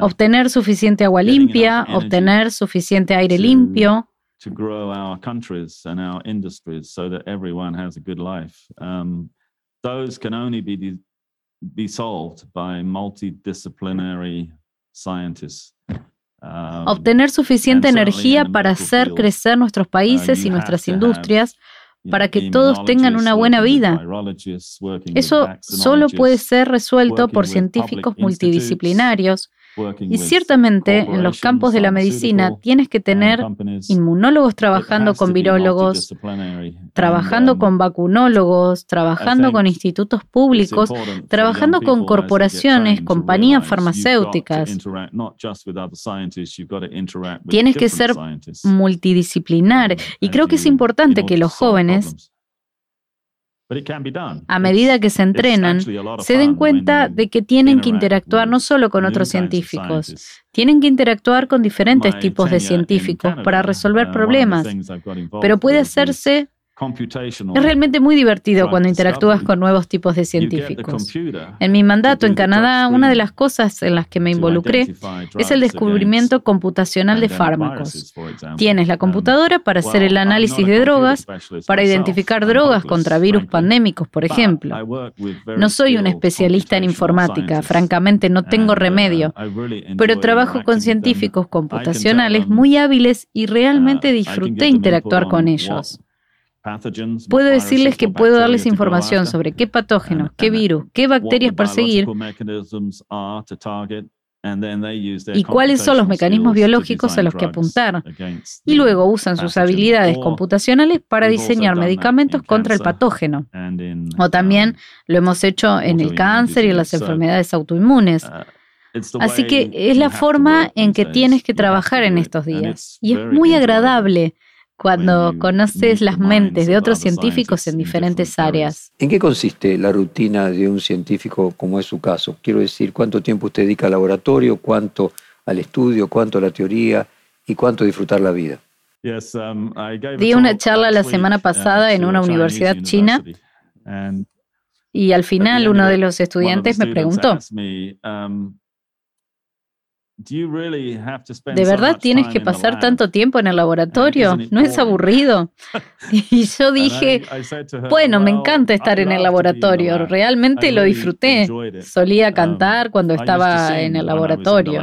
Obtener suficiente agua limpia, obtener suficiente aire limpio, be solved by multidisciplinary scientists. Um, Obtener suficiente energía para hacer crecer nuestros uh, países y nuestras industrias para que todos tengan una buena vida. Eso solo puede ser resuelto por científicos multidisciplinarios Y ciertamente en los campos de la medicina tienes que tener inmunólogos trabajando con virólogos, trabajando um, con vacunólogos, trabajando con institutos públicos, trabajando con corporaciones, compañías farmacéuticas. Tienes que ser multidisciplinar. Y creo que es importante que los jóvenes a medida que se entrenan, se den cuenta de que tienen que interactuar no solo con otros científicos, tienen que interactuar con diferentes tipos de científicos para resolver problemas, pero puede hacerse es realmente muy divertido cuando interactúas con nuevos tipos de científicos. En mi mandato en Canadá, una de las cosas en las que me involucré es el descubrimiento computacional de fármacos. Tienes la computadora para hacer el análisis de drogas, para identificar drogas contra virus pandémicos, por ejemplo. No soy un especialista en informática, francamente no tengo uh, remedio, pero trabajo con científicos computacionales muy hábiles y realmente uh, disfruté interactuar con ellos. Puedo decirles que puedo darles información sobre qué patógenos, qué virus, qué bacterias perseguir y cuáles son los mecanismos biológicos a los que apuntar. Y luego usan sus habilidades computacionales para diseñar medicamentos contra el patógeno. O también um, lo hemos hecho en el cáncer y en las enfermedades autoinmunes. Uh, Así que es la forma en que tienes que trabajar en estos días. Y es muy agradable cuando conoces las mentes de otros científicos en diferentes áreas. ¿En qué consiste la rutina de un científico como es su caso? Quiero decir, ¿cuánto tiempo usted dedica al laboratorio, cuánto al estudio, cuánto a la teoría y cuánto a disfrutar la vida? Um, Di una charla la semana uh, pasada en una universidad china. Y al final uno de los estudiantes me preguntó, ¿De verdad tienes que pasar tanto tiempo en el laboratorio? ¿No es aburrido? Y yo dije, bueno, me encanta estar en el laboratorio, realmente lo disfruté. Solía um, cantar cuando estaba en el laboratorio.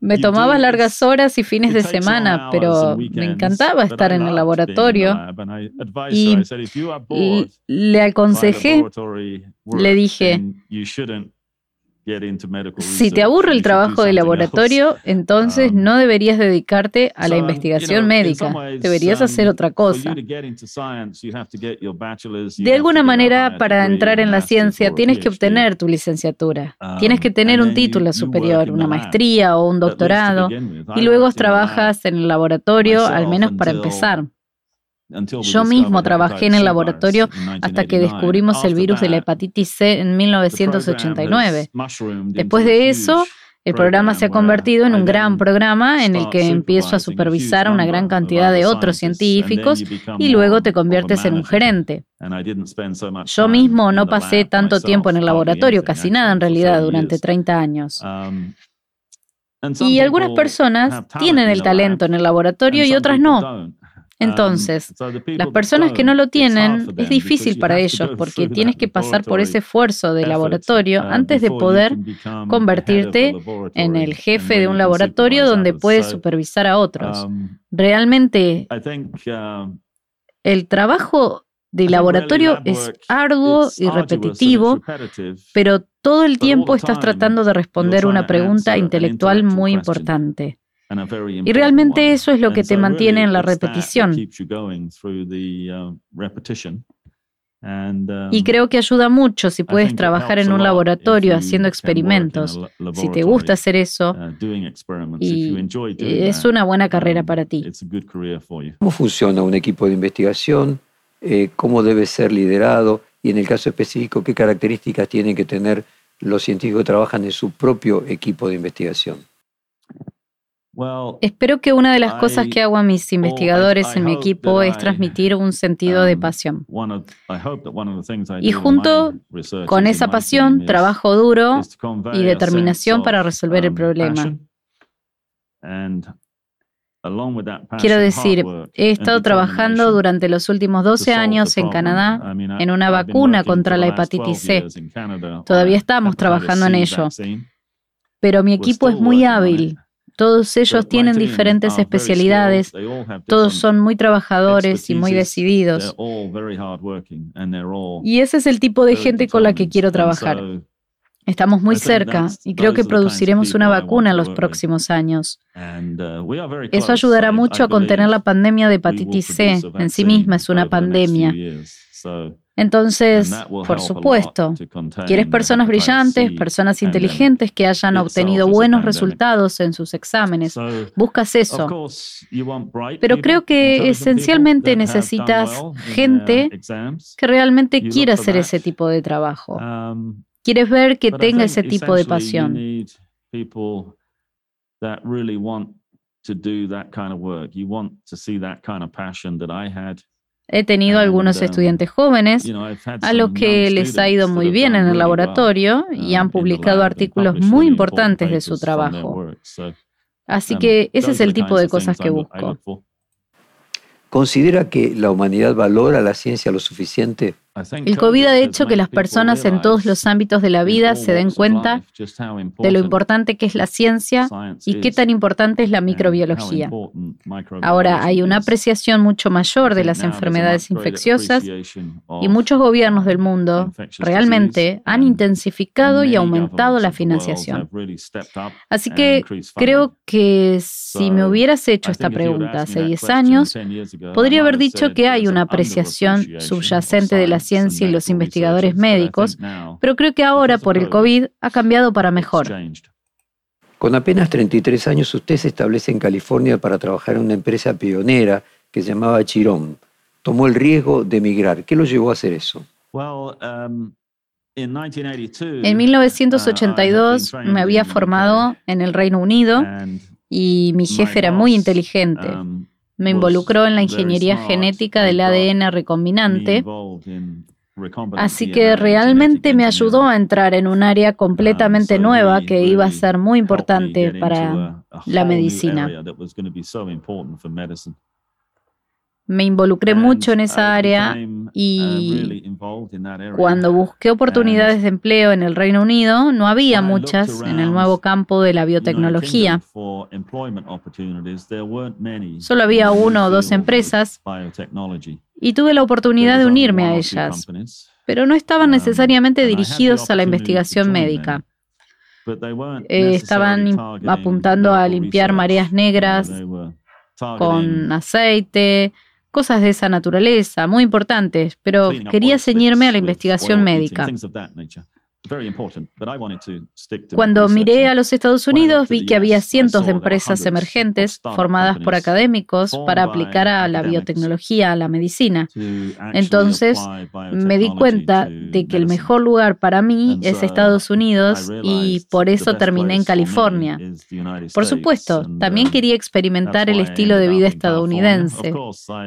Me tomaba largas horas y fines de semana, pero me encantaba estar en el laboratorio. Y le aconsejé, le dije, si te aburre el trabajo de laboratorio, entonces um, no deberías dedicarte a la investigación médica, deberías hacer um, otra cosa. De alguna manera, para entrar en la ciencia, tienes que obtener tu licenciatura, tienes que um, tener un título superior, una maestría o un doctorado, y luego trabajas en el laboratorio, al menos para empezar. Yo mismo trabajé en el laboratorio hasta que descubrimos el virus de la hepatitis C en 1989. Después de eso, el programa se ha convertido en un gran programa en el que empiezo a supervisar a una gran cantidad de otros científicos y luego te conviertes en un gerente. Yo mismo no pasé tanto tiempo en el laboratorio, casi nada en realidad, durante 30 años. Um, y algunas personas tienen el talento en el laboratorio y otras no. Entonces, las personas que no lo tienen, es difícil para ellos porque tienes que pasar por ese esfuerzo de laboratorio antes de poder convertirte en el jefe de un laboratorio donde puedes supervisar a otros. Realmente, el trabajo de laboratorio es arduo y repetitivo, pero todo el tiempo estás tratando de responder una pregunta intelectual muy importante. Y realmente eso es lo que te mantiene en la repetición. Y creo que ayuda mucho si puedes trabajar en un laboratorio haciendo experimentos, si te gusta hacer eso, uh, y es una buena carrera um, para ti. ¿Cómo funciona un equipo de investigación? Eh, ¿Cómo debe ser liderado? Y en el caso específico, ¿qué características tienen que tener los científicos que trabajan en su propio equipo de investigación? Espero que una de las cosas que hago a mis investigadores en mi equipo es transmitir un sentido de um, pasión. Y junto con esa pasión, trabajo duro y determinación para resolver el um, problema. Quiero decir, he estado trabajando durante los últimos 12 años en Canadá en una vacuna contra la hepatitis C. Todavía estamos trabajando en ello. Pero mi equipo es muy hábil todos ellos tienen diferentes especialidades, todos son muy trabajadores y muy decididos. Y ese es el tipo de gente con la que quiero trabajar. Estamos muy cerca y creo que produciremos una vacuna en los próximos años. Uh, Eso ayudará mucho a contener la pandemia de hepatitis C. En sí misma es una pandemia. Entonces, por supuesto, quieres personas brillantes, personas inteligentes que hayan obtenido buenos resultados en sus exámenes. Buscas eso. Pero creo que esencialmente necesitas gente que realmente quiera hacer ese tipo de trabajo. Um, quieres ver que tenga ese tipo de pasión. He tenido algunos um, estudiantes jóvenes a los que les ha ido muy bien en el laboratorio y um, han publicado artículos muy importantes de su trabajo. Así um, que ese es el tipo de cosas que busco. ¿Considera que la humanidad valora la ciencia lo suficiente? El COVID ha hecho que las personas en todos los ámbitos de la vida se den cuenta de lo importante que es la ciencia y qué tan importante es la microbiología. Ahora hay una apreciación mucho mayor de las enfermedades infecciosas y muchos gobiernos del mundo realmente han intensificado y aumentado la financiación. Así que creo que si me hubieras hecho esta pregunta hace 10 años, podría haber dicho que hay una apreciación subyacente de la ciencia y los investigadores médicos, pero creo que ahora por el COVID ha cambiado para mejor. Con apenas 33 años usted se establece en California para trabajar en una empresa pionera que se llamaba Chirón. Tomó el riesgo de emigrar. ¿Qué lo llevó a hacer eso? Um, en 1982 uh, me había formado en el Reino Unido y mi jefe era muy inteligente. Me involucró en la ingeniería genética del ADN recombinante, así que realmente me ayudó a entrar en un área completamente nueva que iba a ser muy importante para la medicina. Me involucré mucho en esa área y cuando busqué oportunidades de empleo en el Reino Unido, no había muchas en el nuevo campo de la biotecnología. Solo había una o dos empresas y tuve la oportunidad de unirme a ellas, pero no estaban um, necesariamente dirigidos a la investigación médica. Eh, estaban apuntando a limpiar mareas negras con aceite, cosas de esa naturaleza, muy importantes, pero quería ceñirme a la investigación médica. Cuando miré a los Estados Unidos vi que había cientos de empresas emergentes formadas por académicos para aplicar a la biotecnología, a la medicina. Entonces me di cuenta de que el mejor lugar para mí es Estados Unidos y por eso terminé en California. Por supuesto, también uh, quería experimentar el estilo de vida estadounidense.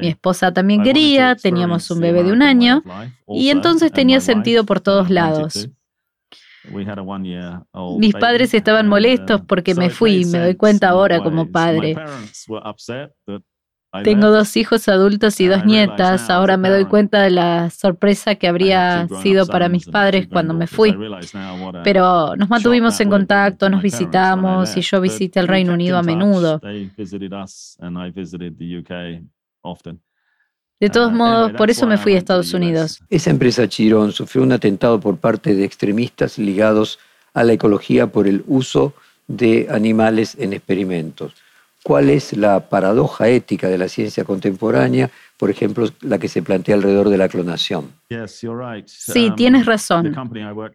Mi esposa también quería, teníamos un bebé de un año y entonces tenía sentido por todos lados. Mis padres estaban molestos uh, porque me fui, me doy cuenta ahora como padre. Tengo dos hijos adultos y dos nietas. Ahora me doy cuenta de la sorpresa que habría sido para mis padres cuando me fui. Pero nos mantuvimos en contacto, nos visitamos y yo visité el Reino Unido a menudo. De todos ah, modos, por eso me fui a Estados Unidos. Esa empresa Chirón sufrió un atentado por parte de extremistas ligados a la ecología por el uso de animales en experimentos. ¿Cuál es la paradoja ética de la ciencia contemporánea, por ejemplo, la que se plantea alrededor de la clonación? Sí, um, tienes razón.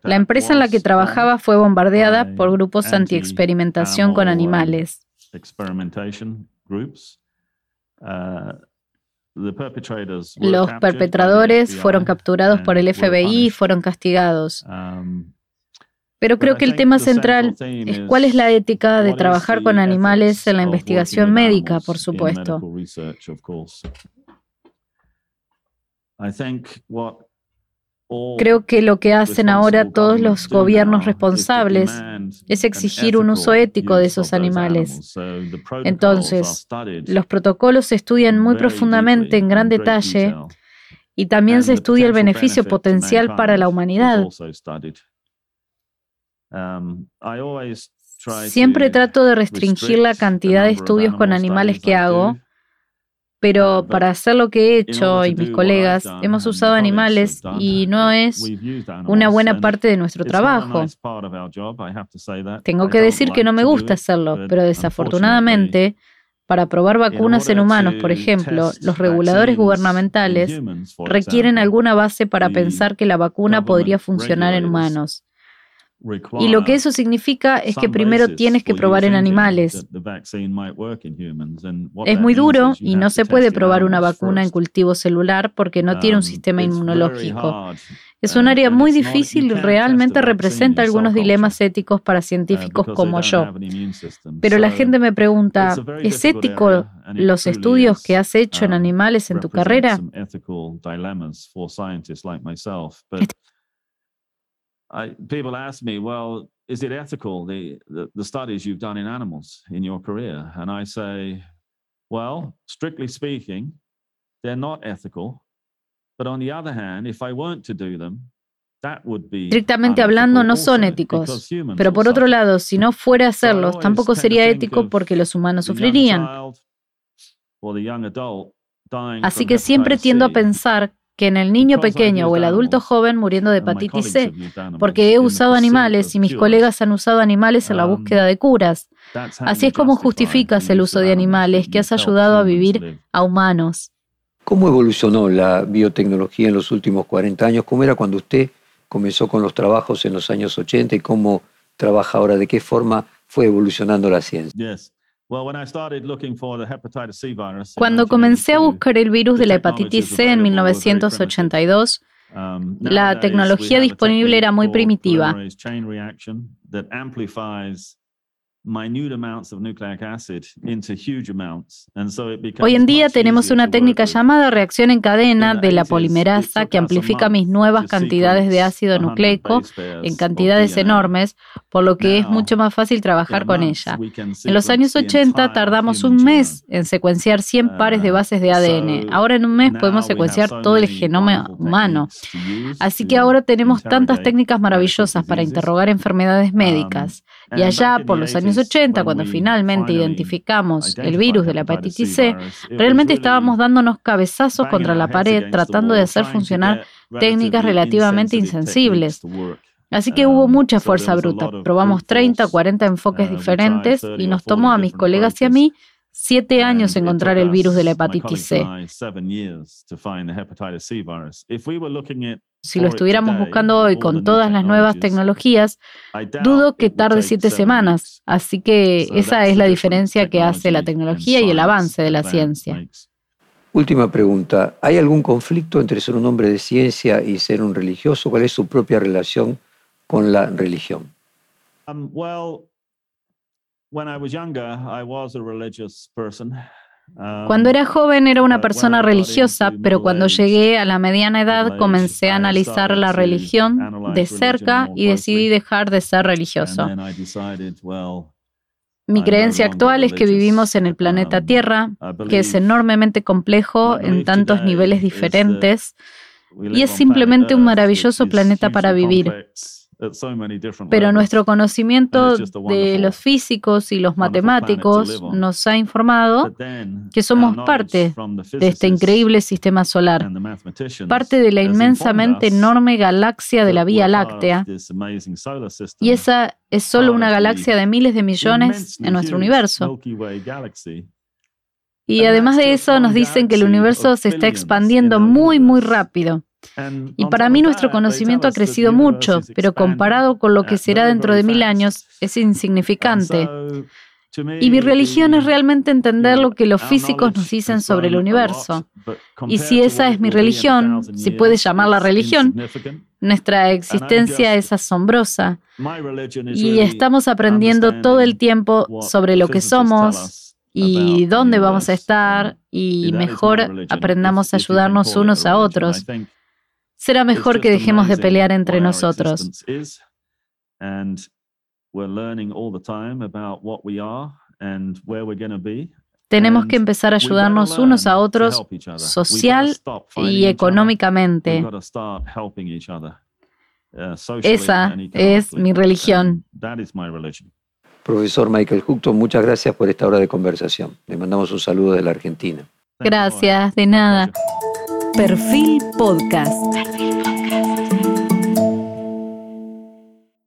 La empresa en la que trabajaba fue bombardeada por grupos anti-experimentación con animales. Los perpetradores fueron capturados por el FBI y fueron castigados. Um, Pero creo que el tema central es cuál es la ética de trabajar con animales en la investigación médica, por supuesto. Creo que lo que hacen ahora todos los gobiernos responsables es exigir un uso ético de esos animales. Entonces, los protocolos se estudian muy profundamente, en gran detalle, y también se estudia el beneficio potencial para la humanidad. Um, Siempre trato de restringir la cantidad de estudios con animales que hago Pero para hacer lo que he hecho y mis colegas, hemos usado animales y no es una buena parte de nuestro trabajo. Tengo que decir que no me gusta hacerlo, pero desafortunadamente, para probar vacunas en humanos, por ejemplo, los reguladores gubernamentales requieren alguna base para pensar que la vacuna podría funcionar en humanos. Y lo que eso significa es que primero tienes que probar en animales. Es muy duro y no se puede probar una vacuna en cultivo celular porque no tiene un um, sistema inmunológico. Es un área muy difícil y realmente representa algunos dilemas éticos para uh, científicos como yo. Pero la gente me pregunta, ¿es ético los estudios que has hecho en um, animales en tu carrera? I, people ask me, well, is it ethical, the, the, the studies you've done in animals in your career? And I say, well, strictly speaking, they're not ethical. But on the other hand, if I weren't to do them, Estrictamente hablando, no son éticos. Pero por otro lado, si no fuera a hacerlos, tampoco sería ético porque los humanos sufrirían. Así que siempre tiendo a pensar que en el niño pequeño o el adulto joven muriendo de hepatitis C, porque he usado animales y mis colegas han usado animales en la um, búsqueda de curas. Así es como justificas el uso de animales que has ayudado a vivir a humanos. ¿Cómo evolucionó la biotecnología en los últimos 40 años? ¿Cómo era cuando usted comenzó con los trabajos en los años 80 y cómo trabaja ahora? ¿De qué forma fue evolucionando la ciencia? Cuando comencé a buscar el virus de la hepatitis C en 1982, um, la tecnología disponible era muy primitiva. Hoy en día tenemos una técnica llamada reacción en cadena de la polimerasa que amplifica mis nuevas cantidades de ácido nucleico en cantidades enormes, por lo que es mucho más fácil trabajar con ella. En los años 80 tardamos un mes en secuenciar 100 pares de bases de ADN. Ahora en un mes podemos secuenciar todo el genoma humano. Así que ahora tenemos tantas técnicas maravillosas para interrogar enfermedades um, médicas. Y allá por los años 80, cuando finalmente identificamos el virus de la hepatitis C, realmente estábamos dándonos cabezazos contra la pared tratando de hacer funcionar técnicas relativamente insensibles. Así que hubo mucha fuerza bruta. Probamos 30 o 40 enfoques diferentes y nos tomó a mis colegas y a mí siete años encontrar el virus de la hepatitis C. Si lo estuviéramos buscando hoy con todas las nuevas tecnologías, dudo que tarde siete semanas. Así que esa es la diferencia que hace la tecnología y el avance de la ciencia. Última pregunta. ¿Hay algún conflicto entre ser un hombre de ciencia y ser un religioso? ¿Cuál es su propia relación con la religión? Um, cuando era joven era una persona religiosa, pero cuando llegué a la mediana edad comencé a analizar la religión de cerca y decidí dejar de ser religioso. Mi creencia actual es que vivimos en el planeta um, Tierra, que es enormemente complejo en tantos niveles diferentes y es simplemente un maravilloso planeta para vivir. Pero nuestro conocimiento de los físicos y los matemáticos nos ha informado que somos parte de este increíble sistema solar, parte de la inmensamente enorme galaxia de la Vía Láctea, y esa es solo una galaxia de miles de millones en nuestro universo. Y además de eso nos dicen que el universo se está expandiendo muy, muy rápido. Y para mí nuestro conocimiento ha crecido mucho, pero comparado con lo que será dentro de mil años, es insignificante. Y mi religión es realmente entender lo que los físicos nos dicen sobre el universo. Y si esa es mi religión, si puedes llamarla religión, nuestra existencia es asombrosa. Y estamos aprendiendo todo el tiempo sobre lo que somos y dónde vamos a estar y mejor aprendamos a ayudarnos unos a otros será mejor que dejemos de pelear entre nosotros. Tenemos que empezar a ayudarnos unos a otros social y económicamente. Uh, Esa es mi religión. Profesor Michael Houghton, muchas gracias por esta hora de conversación. Le mandamos un saludo de la Argentina. Gracias, de nada. Perfil Podcast.